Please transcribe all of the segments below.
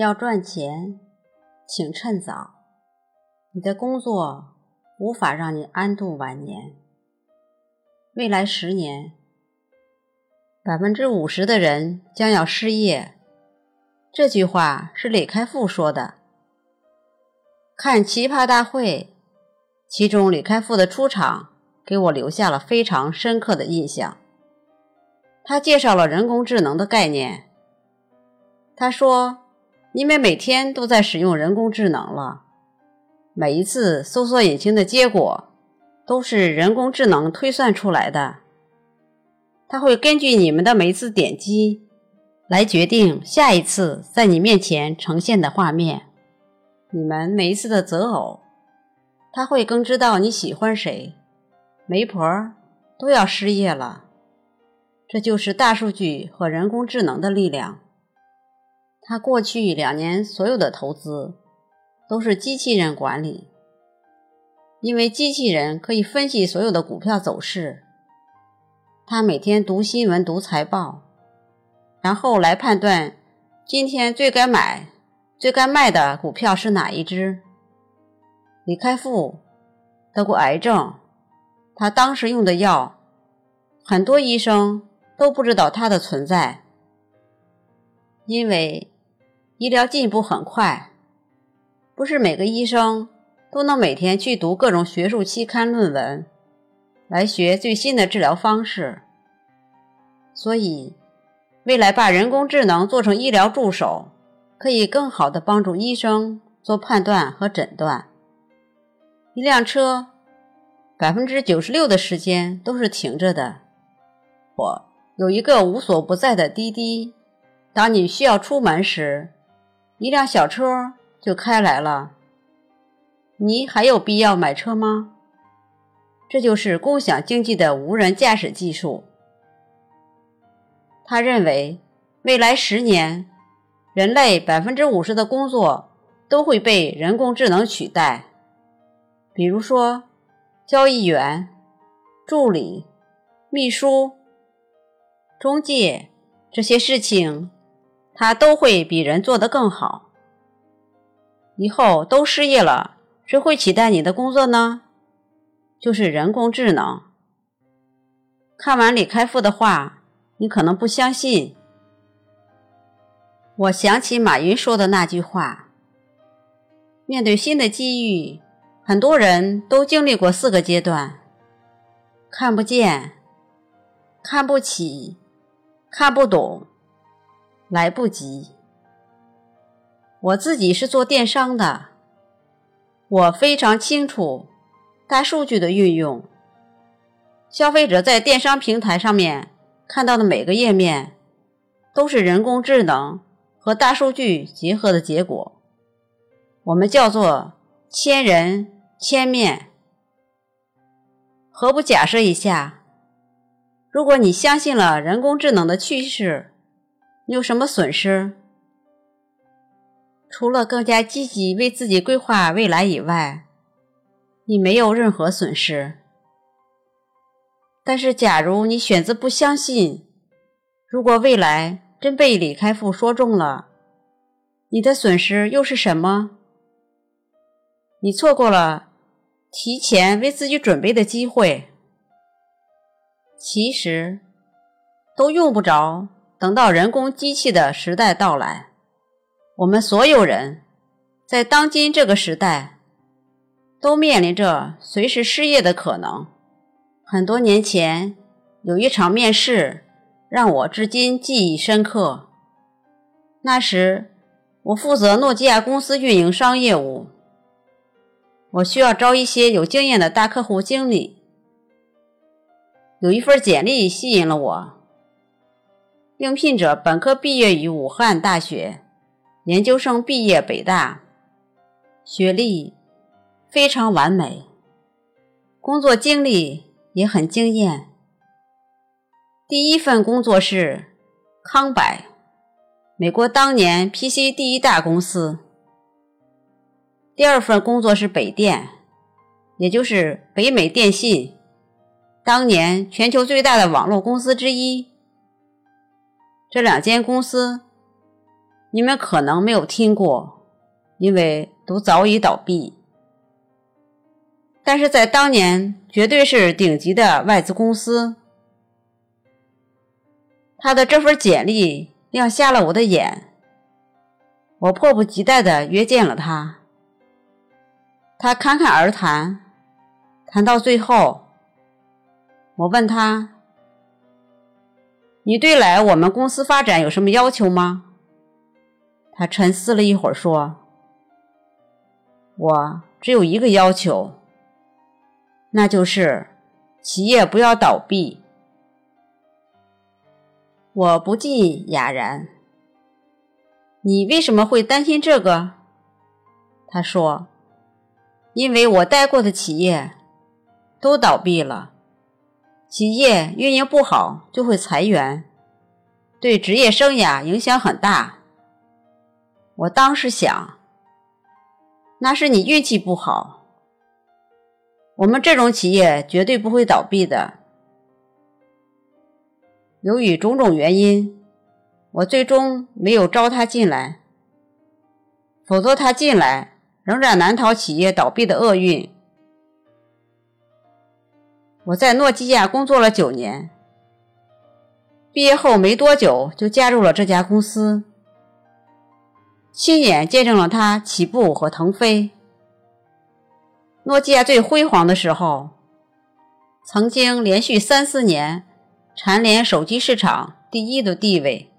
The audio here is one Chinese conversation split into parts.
要赚钱，请趁早。你的工作无法让你安度晚年。未来十年，百分之五十的人将要失业。这句话是李开复说的。看《奇葩大会》，其中李开复的出场给我留下了非常深刻的印象。他介绍了人工智能的概念。他说。因为每天都在使用人工智能了，每一次搜索引擎的结果都是人工智能推算出来的。它会根据你们的每一次点击来决定下一次在你面前呈现的画面。你们每一次的择偶，它会更知道你喜欢谁。媒婆都要失业了，这就是大数据和人工智能的力量。他过去两年所有的投资都是机器人管理，因为机器人可以分析所有的股票走势。他每天读新闻、读财报，然后来判断今天最该买、最该卖的股票是哪一只。李开复得过癌症，他当时用的药，很多医生都不知道它的存在，因为。医疗进步很快，不是每个医生都能每天去读各种学术期刊论文，来学最新的治疗方式。所以，未来把人工智能做成医疗助手，可以更好的帮助医生做判断和诊断。一辆车百分之九十六的时间都是停着的，或有一个无所不在的滴滴，当你需要出门时。一辆小车就开来了，你还有必要买车吗？这就是共享经济的无人驾驶技术。他认为，未来十年，人类百分之五十的工作都会被人工智能取代，比如说交易员、助理、秘书、中介这些事情。他都会比人做得更好。以后都失业了，谁会取代你的工作呢？就是人工智能。看完李开复的话，你可能不相信。我想起马云说的那句话：面对新的机遇，很多人都经历过四个阶段：看不见、看不起、看不懂。来不及。我自己是做电商的，我非常清楚大数据的运用。消费者在电商平台上面看到的每个页面，都是人工智能和大数据结合的结果。我们叫做千人千面。何不假设一下，如果你相信了人工智能的趋势？你有什么损失？除了更加积极为自己规划未来以外，你没有任何损失。但是，假如你选择不相信，如果未来真被李开复说中了，你的损失又是什么？你错过了提前为自己准备的机会。其实，都用不着。等到人工机器的时代到来，我们所有人在当今这个时代都面临着随时失业的可能。很多年前有一场面试让我至今记忆深刻。那时我负责诺基亚公司运营商业务，我需要招一些有经验的大客户经理。有一份简历吸引了我。应聘者本科毕业于武汉大学，研究生毕业北大，学历非常完美，工作经历也很惊艳。第一份工作是康柏，美国当年 PC 第一大公司。第二份工作是北电，也就是北美电信，当年全球最大的网络公司之一。这两间公司，你们可能没有听过，因为都早已倒闭。但是在当年，绝对是顶级的外资公司。他的这份简历亮瞎了我的眼，我迫不及待的约见了他。他侃侃而谈，谈到最后，我问他：“你对来我们公司发展有什么要求吗？”他沉思了一会儿，说：“我只有一个要求。”那就是企业不要倒闭。我不禁哑然。你为什么会担心这个？他说：“因为我待过的企业都倒闭了，企业运营不好就会裁员，对职业生涯影响很大。”我当时想，那是你运气不好。我们这种企业绝对不会倒闭的。由于种种原因，我最终没有招他进来。否则他进来仍然难逃企业倒闭的厄运。我在诺基亚工作了九年，毕业后没多久就加入了这家公司，亲眼见证了它起步和腾飞。诺基亚最辉煌的时候，曾经连续三四年蝉联手机市场第一的地位，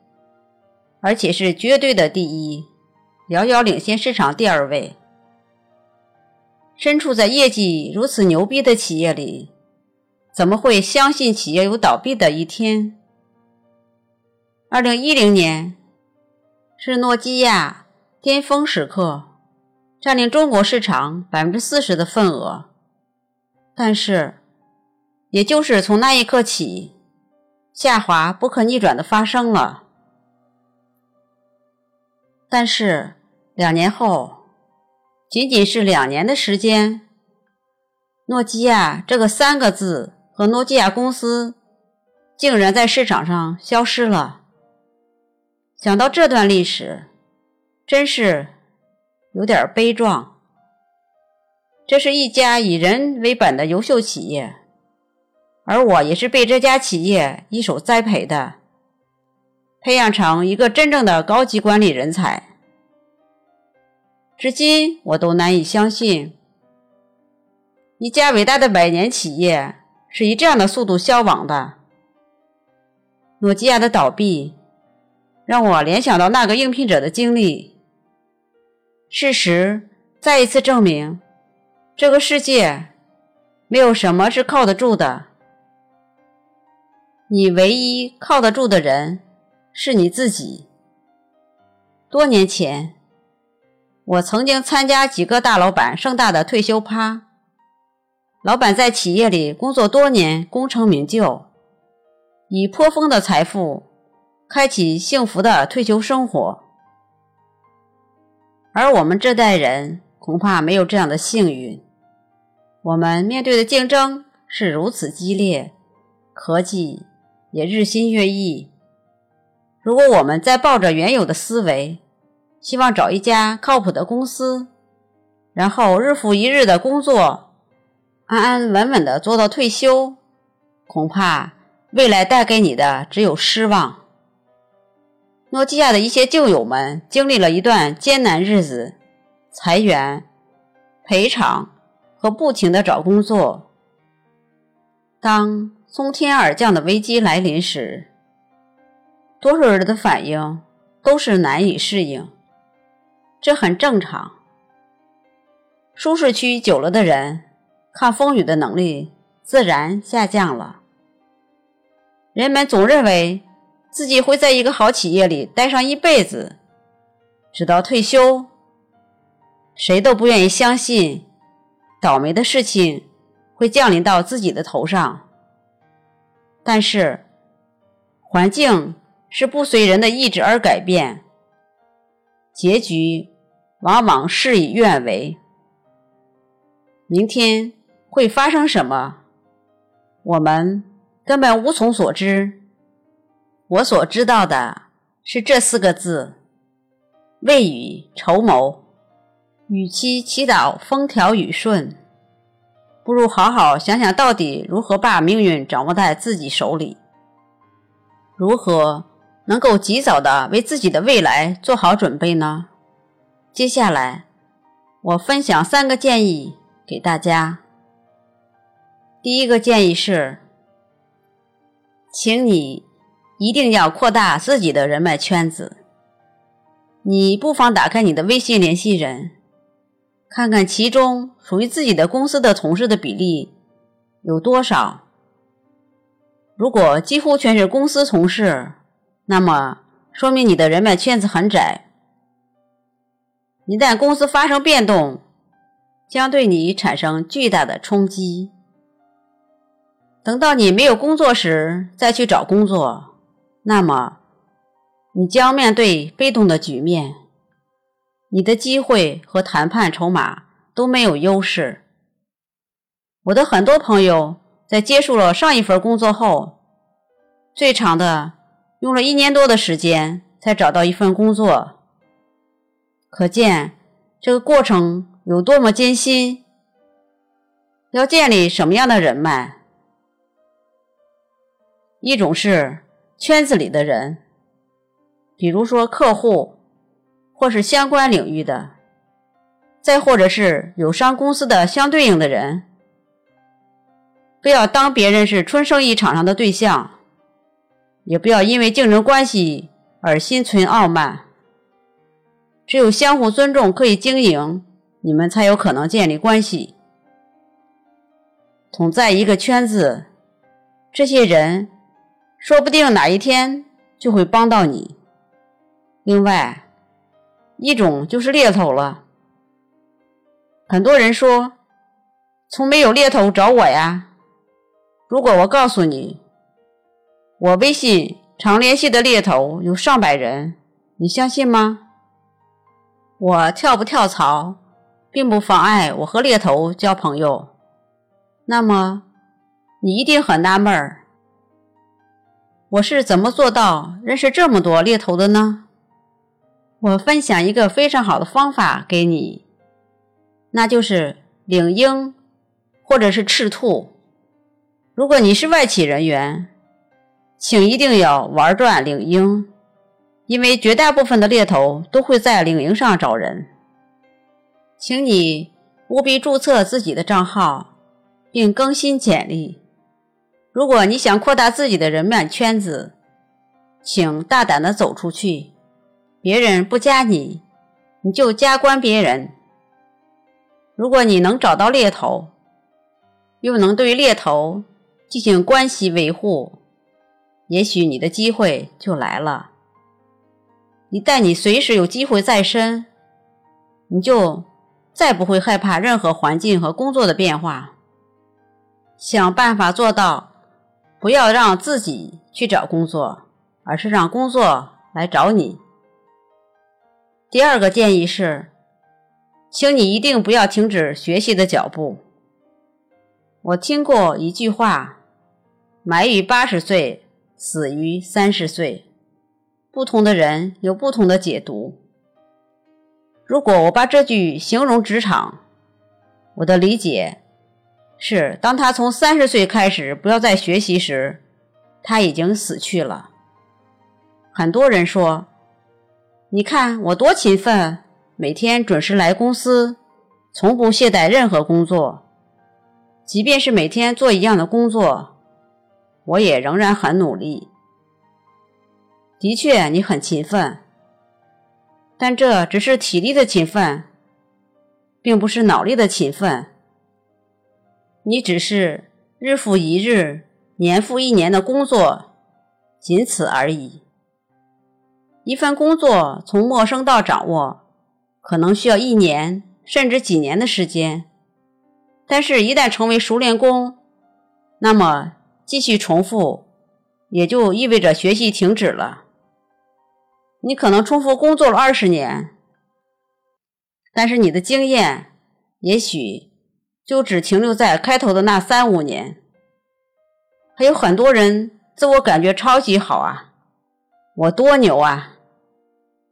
而且是绝对的第一，遥遥领先市场第二位。身处在业绩如此牛逼的企业里，怎么会相信企业有倒闭的一天？二零一零年是诺基亚巅峰时刻。占领中国市场百分之四十的份额，但是，也就是从那一刻起，下滑不可逆转的发生了。但是两年后，仅仅是两年的时间，诺基亚这个三个字和诺基亚公司，竟然在市场上消失了。想到这段历史，真是。有点悲壮。这是一家以人为本的优秀企业，而我也是被这家企业一手栽培的，培养成一个真正的高级管理人才。至今我都难以相信，一家伟大的百年企业是以这样的速度消亡的。诺基亚的倒闭，让我联想到那个应聘者的经历。事实再一次证明，这个世界没有什么是靠得住的。你唯一靠得住的人是你自己。多年前，我曾经参加几个大老板盛大的退休趴。老板在企业里工作多年，功成名就，以颇丰的财富开启幸福的退休生活。而我们这代人恐怕没有这样的幸运。我们面对的竞争是如此激烈，科技也日新月异。如果我们再抱着原有的思维，希望找一家靠谱的公司，然后日复一日的工作，安安稳稳的做到退休，恐怕未来带给你的只有失望。诺基亚的一些旧友们经历了一段艰难日子，裁员、赔偿和不停的找工作。当从天而降的危机来临时，多数人的反应都是难以适应，这很正常。舒适区久了的人，抗风雨的能力自然下降了。人们总认为。自己会在一个好企业里待上一辈子，直到退休。谁都不愿意相信，倒霉的事情会降临到自己的头上。但是，环境是不随人的意志而改变，结局往往事与愿违。明天会发生什么，我们根本无从所知。我所知道的是这四个字：未雨绸缪。与其祈祷风调雨顺，不如好好想想到底如何把命运掌握在自己手里，如何能够及早的为自己的未来做好准备呢？接下来，我分享三个建议给大家。第一个建议是，请你一定要扩大自己的人脉圈子，你不妨打开你的微信联系人。看看其中属于自己的公司的同事的比例有多少。如果几乎全是公司同事，那么说明你的人脉圈子很窄。一旦公司发生变动，将对你产生巨大的冲击。等到你没有工作时再去找工作，那么你将面对被动的局面。你的机会和谈判筹码都没有优势。我的很多朋友在结束了上一份工作后，最长的用了一年多的时间才找到一份工作，可见这个过程有多么艰辛。要建立什么样的人脉？一种是圈子里的人，比如说客户。或是相关领域的，再或者是友商公司的相对应的人，不要当别人是春生意场上的对象，也不要因为竞争关系而心存傲慢。只有相互尊重，可以经营，你们才有可能建立关系。同在一个圈子，这些人说不定哪一天就会帮到你。另外。一种就是猎头了。很多人说，从没有猎头找我呀。如果我告诉你，我微信常联系的猎头有上百人，你相信吗？我跳不跳槽，并不妨碍我和猎头交朋友。那么，你一定很纳闷儿，我是怎么做到认识这么多猎头的呢？我分享一个非常好的方法给你，那就是领英或者是赤兔。如果你是外企人员，请一定要玩转领英，因为绝大部分的猎头都会在领英上找人。请你务必注册自己的账号，并更新简历。如果你想扩大自己的人脉圈子，请大胆的走出去。别人不加你，你就加关别人。如果你能找到猎头，又能对猎头进行关系维护，也许你的机会就来了。一旦你随时有机会在身，你就再不会害怕任何环境和工作的变化。想办法做到，不要让自己去找工作，而是让工作来找你。第二个建议是，请你一定不要停止学习的脚步。我听过一句话：“埋于八十岁，死于三十岁。”不同的人有不同的解读。如果我把这句形容职场，我的理解是：当他从三十岁开始不要再学习时，他已经死去了。很多人说。你看我多勤奋，每天准时来公司，从不懈怠任何工作。即便是每天做一样的工作，我也仍然很努力。的确，你很勤奋，但这只是体力的勤奋，并不是脑力的勤奋。你只是日复一日、年复一年的工作，仅此而已。一份工作从陌生到掌握，可能需要一年甚至几年的时间。但是，一旦成为熟练工，那么继续重复，也就意味着学习停止了。你可能重复工作了二十年，但是你的经验也许就只停留在开头的那三五年。还有很多人自我感觉超级好啊，我多牛啊！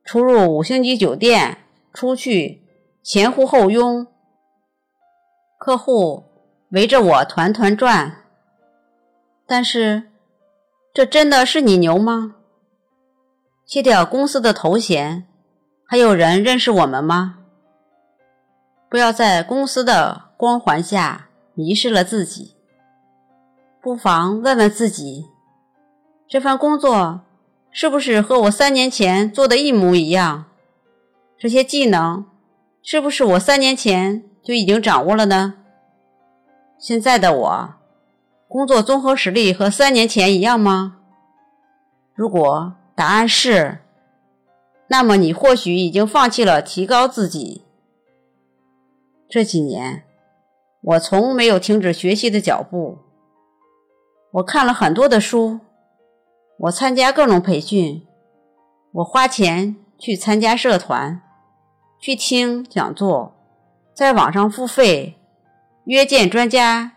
出入五星级酒店，出去前呼后拥，客户围着我团团转。但是，这真的是你牛吗？卸掉公司的头衔，还有人认识我们吗？不要在公司的光环下迷失了自己。不妨问问自己，这份工作。是不是和我三年前做的一模一样？这些技能是不是我三年前就已经掌握了呢？现在的我，工作综合实力和三年前一样吗？如果答案是，那么你或许已经放弃了提高自己。这几年，我从没有停止学习的脚步。我看了很多的书。我参加各种培训，我花钱去参加社团，去听讲座，在网上付费约见专家，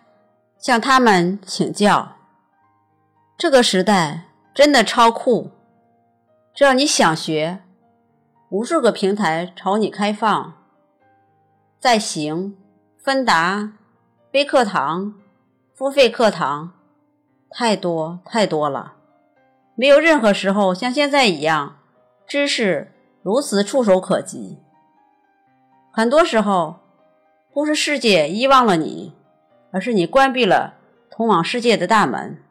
向他们请教。这个时代真的超酷，只要你想学，无数个平台朝你开放。在行、芬达、微课堂、付费课堂，太多太多了。没有任何时候像现在一样，知识如此触手可及。很多时候，不是世界遗忘了你，而是你关闭了通往世界的大门。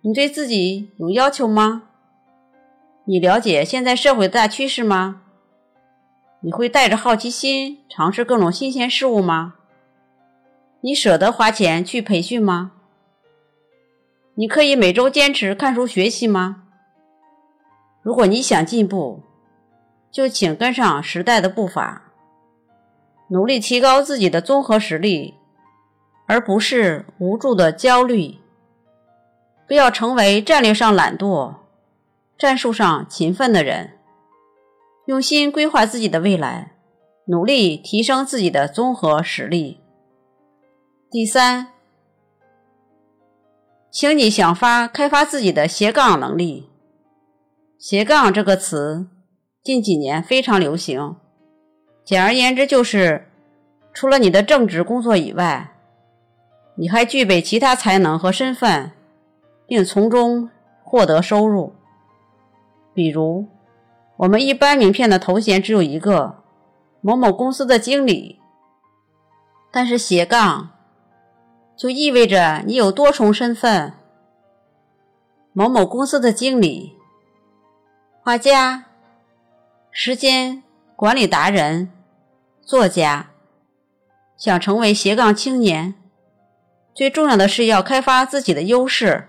你对自己有要求吗？你了解现在社会的大趋势吗？你会带着好奇心尝试各种新鲜事物吗？你舍得花钱去培训吗？你可以每周坚持看书学习吗？如果你想进步，就请跟上时代的步伐，努力提高自己的综合实力，而不是无助的焦虑。不要成为战略上懒惰、战术上勤奋的人，用心规划自己的未来，努力提升自己的综合实力。第三。请你想发开发自己的斜杠能力。斜杠这个词近几年非常流行，简而言之就是，除了你的正职工作以外，你还具备其他才能和身份，并从中获得收入。比如，我们一般名片的头衔只有一个“某某公司的经理”，但是斜杠。就意味着你有多重身份：某某公司的经理、画家、时间管理达人、作家。想成为斜杠青年，最重要的是要开发自己的优势。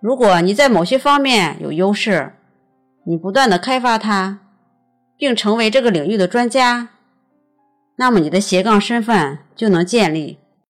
如果你在某些方面有优势，你不断的开发它，并成为这个领域的专家，那么你的斜杠身份就能建立。